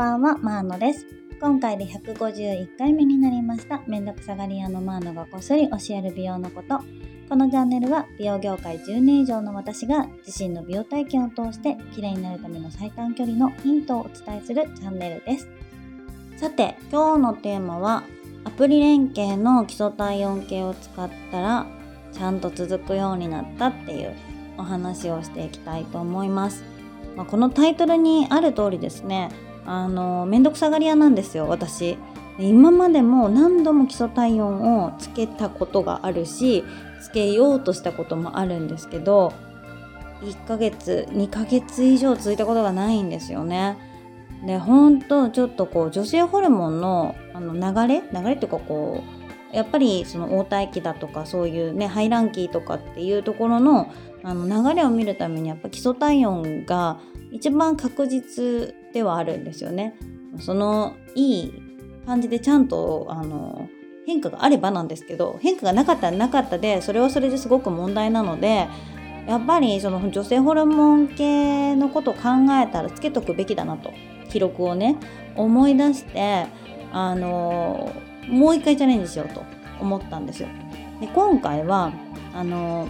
ばんは、マーノです。今回で151回目になりました、めんどくさがり屋のマーノがこっそり教える美容のこと。このチャンネルは美容業界10年以上の私が自身の美容体験を通して綺麗になるための最短距離のヒントをお伝えするチャンネルです。さて、今日のテーマはアプリ連携の基礎体温計を使ったらちゃんと続くようになったっていうお話をしていきたいと思います。まあ、このタイトルにある通りですね、あの、めんどくさがり屋なんですよ、私。今までも何度も基礎体温をつけたことがあるし、つけようとしたこともあるんですけど、1ヶ月、2ヶ月以上続いたことがないんですよね。で、ほんとちょっとこう女性ホルモンのあの流れ？流れっていうかこう、やっぱりその応体期だとかそういうね排卵期とかっていうところのあの流れを見るためにやっぱ基礎体温が一番確実ではあるんですよね。そのいい感じでちゃんとあの変化があればなんですけど変化がなかったらなかったでそれはそれですごく問題なのでやっぱりその女性ホルモン系のことを考えたらつけとくべきだなと記録をね思い出してあのもう一回チャレンジしようと思ったんですよ。で今回はあの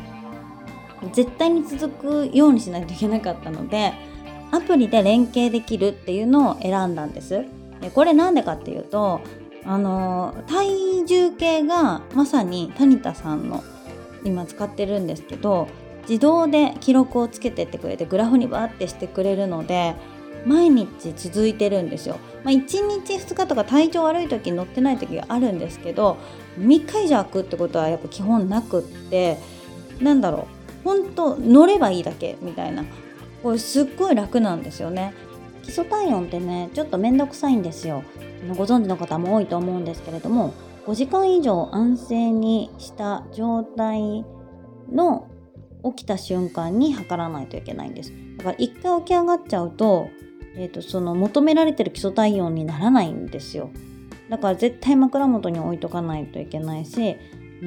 絶対に続くようにしないといけなかったのでアプリで連携できるっていうのを選んだんです。でこれなんでかっていうとあの体重計がまさにタニタさんの今使ってるんですけど自動で記録をつけてってくれてグラフにバーってしてくれるので毎日続いてるんですよ。まあ、1日2日とか体調悪い時乗ってない時があるんですけど3日以上空くってことはやっぱ基本なくってなんだろう本当乗ればいいだけみたいなこれすっごい楽なんですよね。基礎体温ってねちょっとめんどくさいんですよ。ご存知の方も多いと思うんですけれども5時間以上安静にした状態の起きた瞬間に測らないといけないんです。だから一回起き上がっちゃうとえーと、その求められてる基礎体温にならないんですよだから絶対枕元に置いとかないといけないし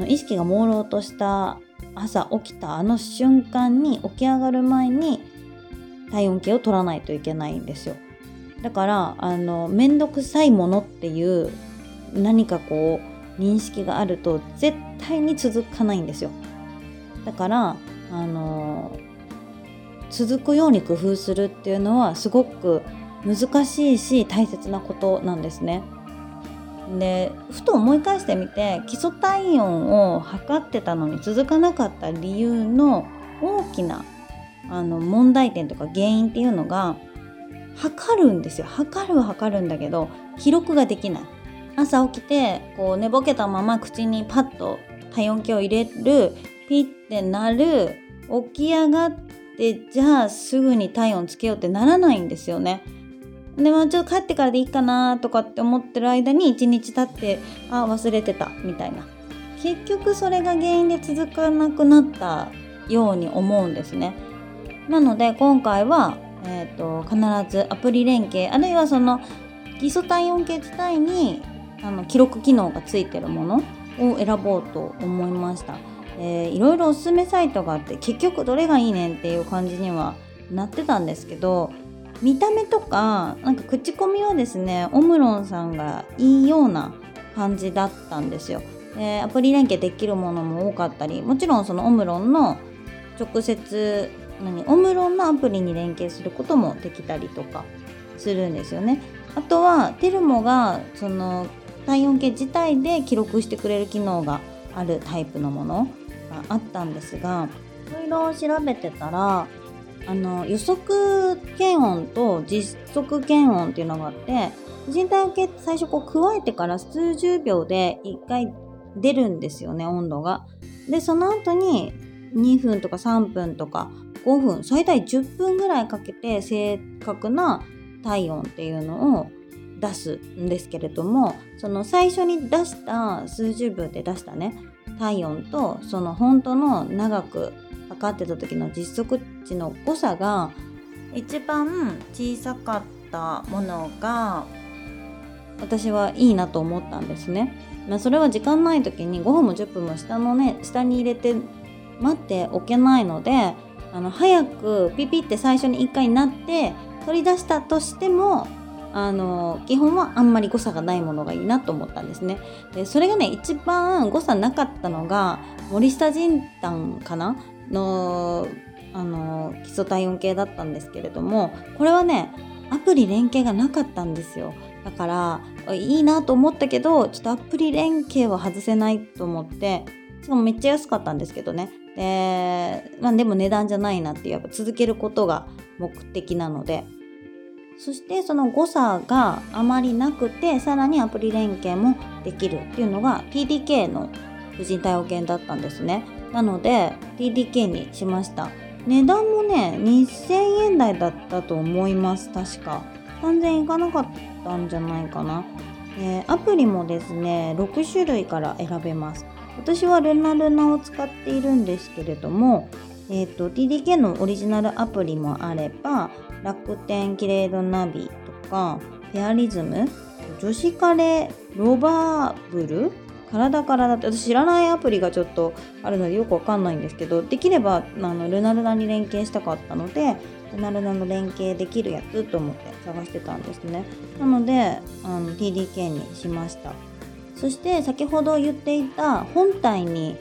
意識が朦朧とした朝起きたあの瞬間に起き上がる前に体温計を取らないといけないんですよだからあの面倒くさいものっていう何かこう認識があると絶対に続かないんですよだからあの続くように工夫するっていうのはすごく難しいし大切なことなんですね。でふと思い返してみて基礎体温を測ってたのに続かなかった理由の大きなあの問題点とか原因っていうのが測るんですよ測るは測るんだけど記録ができない朝起きてこう寝ぼけたまま口にパッと体温計を入れるピッてなる起き上がっでじゃあすぐに体温つけようってならないんですよね。でまあちょっと帰ってからでいいかなとかって思ってる間に1日経ってあ忘れてたみたいな結局それが原因で続かなくなったように思うんですね。なので今回は、えーと、必ずアプリ連携あるいはその基礎体温計自体にあの記録機能がついてるものを選ぼうと思いました。えー、いろいろおすすめサイトがあって結局どれがいいねんっていう感じにはなってたんですけど見た目とかなんか口コミはですねオムロンさんがいいような感じだったんですよ。でアプリ連携できるものも多かったりもちろんそのオムロンの直接何オムロンのアプリに連携することもできたりとかするんですよね。あとはテルモがその体温計自体で記録してくれる機能があるタイプのものがあったんですがいろいろ調べてたらあの予測検温と実測検温っていうのがあって人体受け最初こう加えてから数十秒で1回出るんですよね温度が。でその後に2分とか3分とか5分最大10分ぐらいかけて正確な体温っていうのを出すんですけれどもその最初に出した数十秒で出したね体温とその本当の長く測ってた時の実測値の誤差が一番小さかったものが私はいいなと思ったんですね。まあ、それは時間ない時に5分も10分も下のね下に入れて待っておけないのであの早くピピって最初に1回なって取り出したとしてもあの基本はあんまり誤差がないものがいいなと思ったんですね。でそれがね一番誤差なかったのが森下仁丹かな？のあの基礎体温計だったんですけれどもこれはねアプリ連携がなかったんですよ。だからいいなと思ったけどちょっとアプリ連携は外せないと思ってしかもめっちゃ安かったんですけどね。で,、まあ、でも値段じゃないなってやっぱ続けることが目的なので。そしてその誤差があまりなくてさらにアプリ連携もできるっていうのが TDK の婦人対応券だったんですね。なので TDK にしました。値段もね2000円台だったと思います確か。3000円いかなかったんじゃないかな、アプリもですね6種類から選べます。私はルナルナを使っているんですけれども、えーと、TDK のオリジナルアプリもあれば楽天キレイドナビとかフェアリズム女子カレーロバーブル体からだって私知らないアプリがちょっとあるのでよくわかんないんですけどできればあのルナルナに連携したかったのでルナルナの連携できるやつと思って探してたんですね。なのであの TDK にしました。そして先ほど言っていた本体に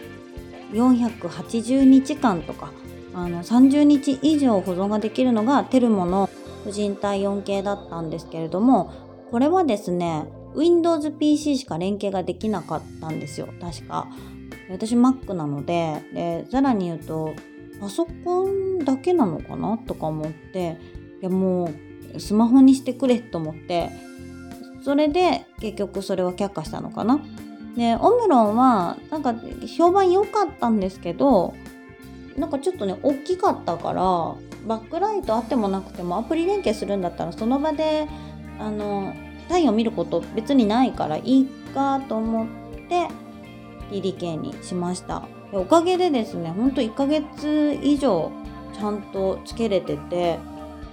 480日間とかあの30日以上保存ができるのがテルモの婦人体温計だったんですけれどもこれはですね Windows PC しか連携ができなかったんですよ。確か。私 Mac なのででさらに言うとパソコンだけなのかな？とか思っていやもうスマホにしてくれと思ってそれで結局それは却下したのかな。でオムロンはなんか評判良かったんですけどなんかちょっとね大きかったからバックライトあってもなくてもアプリ連携するんだったらその場であの体を見ること別にないからいいかと思って TDK にしました。おかげでですねほんと1ヶ月以上ちゃんとつけれてて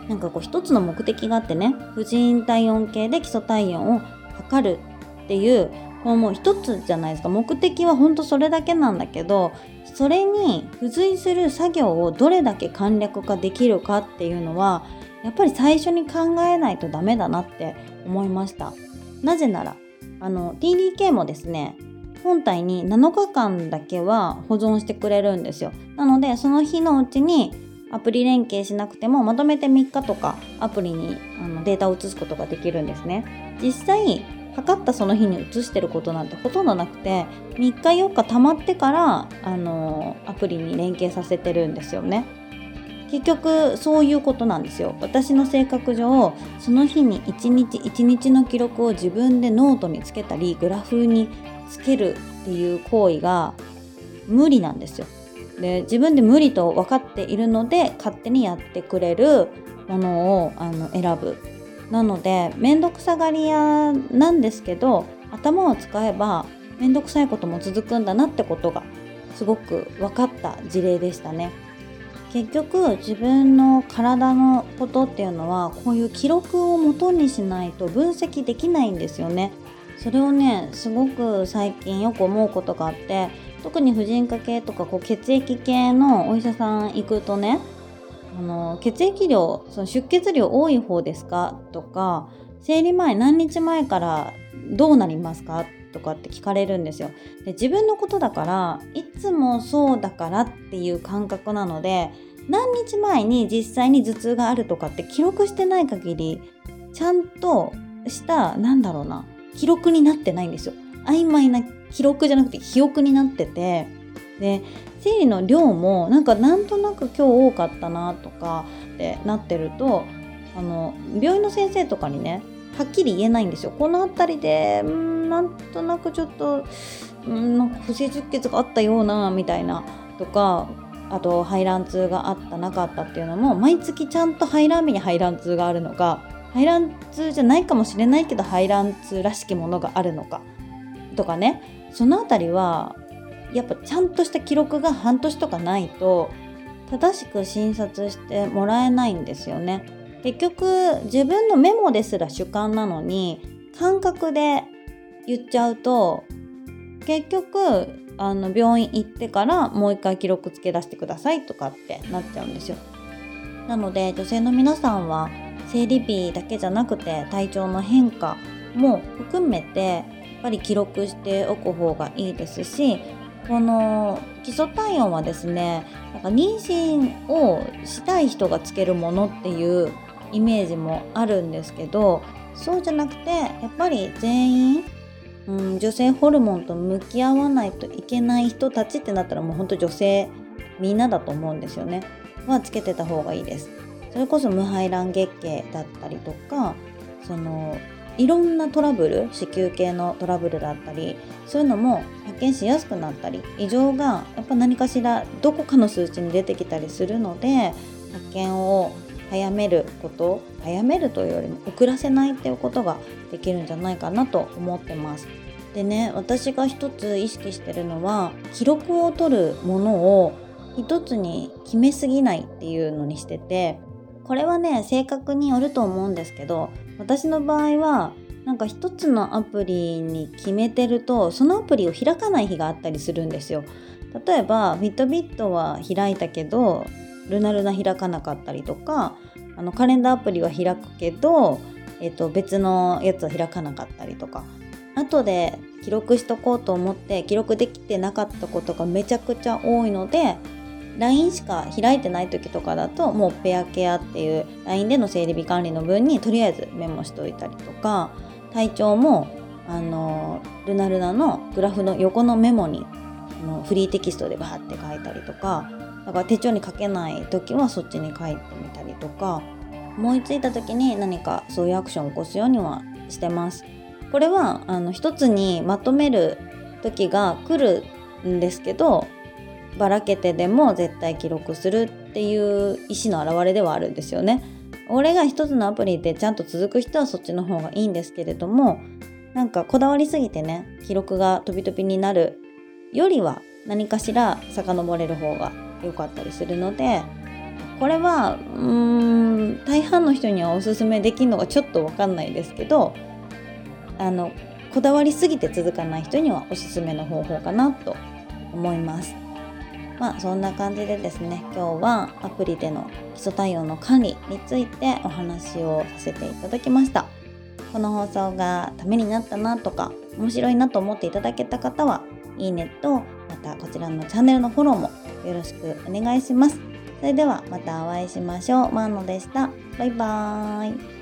なんかこう一つの目的があってね婦人体温計で基礎体温を測るっていうこうもう一つじゃないですか。目的はほんとそれだけなんだけどそれに付随する作業をどれだけ簡略化できるかっていうのはやっぱり最初に考えないとダメだなって思いました。なぜならあの TDK もですね本体に7日間だけは保存してくれるんですよ。なのでその日のうちにアプリ連携しなくてもまとめて3日とかアプリにあのデータを移すことができるんですね。実際測ったその日に移してることなんてほとんどなくて3日4日溜まってからあのアプリに連携させてるんですよね。結局そういうことなんですよ。私の性格上その日に一日一日の記録を自分でノートにつけたりグラフにつけるっていう行為が無理なんですよ。で自分で無理と分かっているので勝手にやってくれるものをあの選ぶなので面倒くさがり屋なんですけど頭を使えば面倒くさいことも続くんだなってことがすごく分かった事例でしたね。結局自分の体のことっていうのはこういう記録を元にしないと分析できないんですよね。それをねすごく最近よく思うことがあって特に婦人科系とかこう血液系のお医者さん行くとねあの血液量その出血量多い方ですかとか生理前何日前からどうなりますかとかって聞かれるんですよ。で自分のことだからいつもそうだからっていう感覚なので何日前に実際に頭痛があるとかって記録してない限りちゃんとしたなんだろうな記録になってないんですよ。曖昧な記録じゃなくて記憶になっててで生理の量もなんかなんとなく今日多かったなとかってなってるとあの病院の先生とかにねはっきり言えないんですよ。この辺りでんなんとなくちょっとんなんか不正出血があったようなみたいなとかあと排卵痛があったなかったっていうのも毎月ちゃんと排卵日に排卵痛があるのか排卵痛じゃないかもしれないけど排卵痛らしきものがあるのかとかねその辺りはやっぱちゃんとした記録が半年とかないと正しく診察してもらえないんですよね。結局自分のメモですら主観なのに感覚で言っちゃうと結局あの病院行ってからもう一回記録付け出してくださいとかってなっちゃうんですよ。なので女性の皆さんは生理日だけじゃなくて体調の変化も含めてっぱり記録しておく方がいいですしこの基礎体温はですねなんか妊娠をしたい人がつけるものっていうイメージもあるんですけどそうじゃなくてやっぱり全員、うん、女性ホルモンと向き合わないといけない人たちってなったらもうほんと女性みんなだと思うんですよね。はつけてた方がいいです。それこそ無排卵月経だったりとかそのいろんなトラブル子宮系のトラブルだったりそういうのも発見しやすくなったり異常がやっぱ何かしらどこかの数値に出てきたりするので発見を早めること早めるというよりも遅らせないっていうことができるんじゃないかなと思ってます。でね私が一つ意識してるのは記録を取るものを一つに決めすぎないっていうのにしててこれはね性格によると思うんですけど私の場合はなんか一つのアプリに決めてるとそのアプリを開かない日があったりするんですよ。例えばフィットビットは開いたけどルナルナ開かなかったりとかあのカレンダーアプリは開くけど、えっと、別のやつは開かなかったりとか。後で記録しとこうと思って記録できてなかったことがめちゃくちゃ多いので LINE しか開いてない時とかだともうペアケアっていう LINE での生理日管理の分にとりあえずメモしといたりとか体調もあのルナルナのグラフの横のメモにあのフリーテキストでバーって書いたりとかだから手帳に書けない時はそっちに書いてみたりとか思いついた時に何かそういうアクションを起こすようにはしてます。これはあの一つにまとめる時が来るんですけどばらけてでも絶対記録するっていう意思の表れではあるんですよね。俺が一つのアプリでちゃんと続く人はそっちの方がいいんですけれどもなんかこだわりすぎてね記録が飛び飛びになるよりは何かしら遡れる方が良かったりするのでこれはうーん大半の人にはおすすめできるのがちょっと分かんないですけどあのこだわりすぎて続かない人にはおすすめの方法かなと思います。まあそんな感じでですね今日はアプリでの基礎対応の管理についてお話をさせていただきました。この放送がためになったなとか面白いなと思っていただけた方はいいねとまたこちらのチャンネルのフォローもよろしくお願いします。それではまたお会いしましょう。マーノでした。バイバーイ。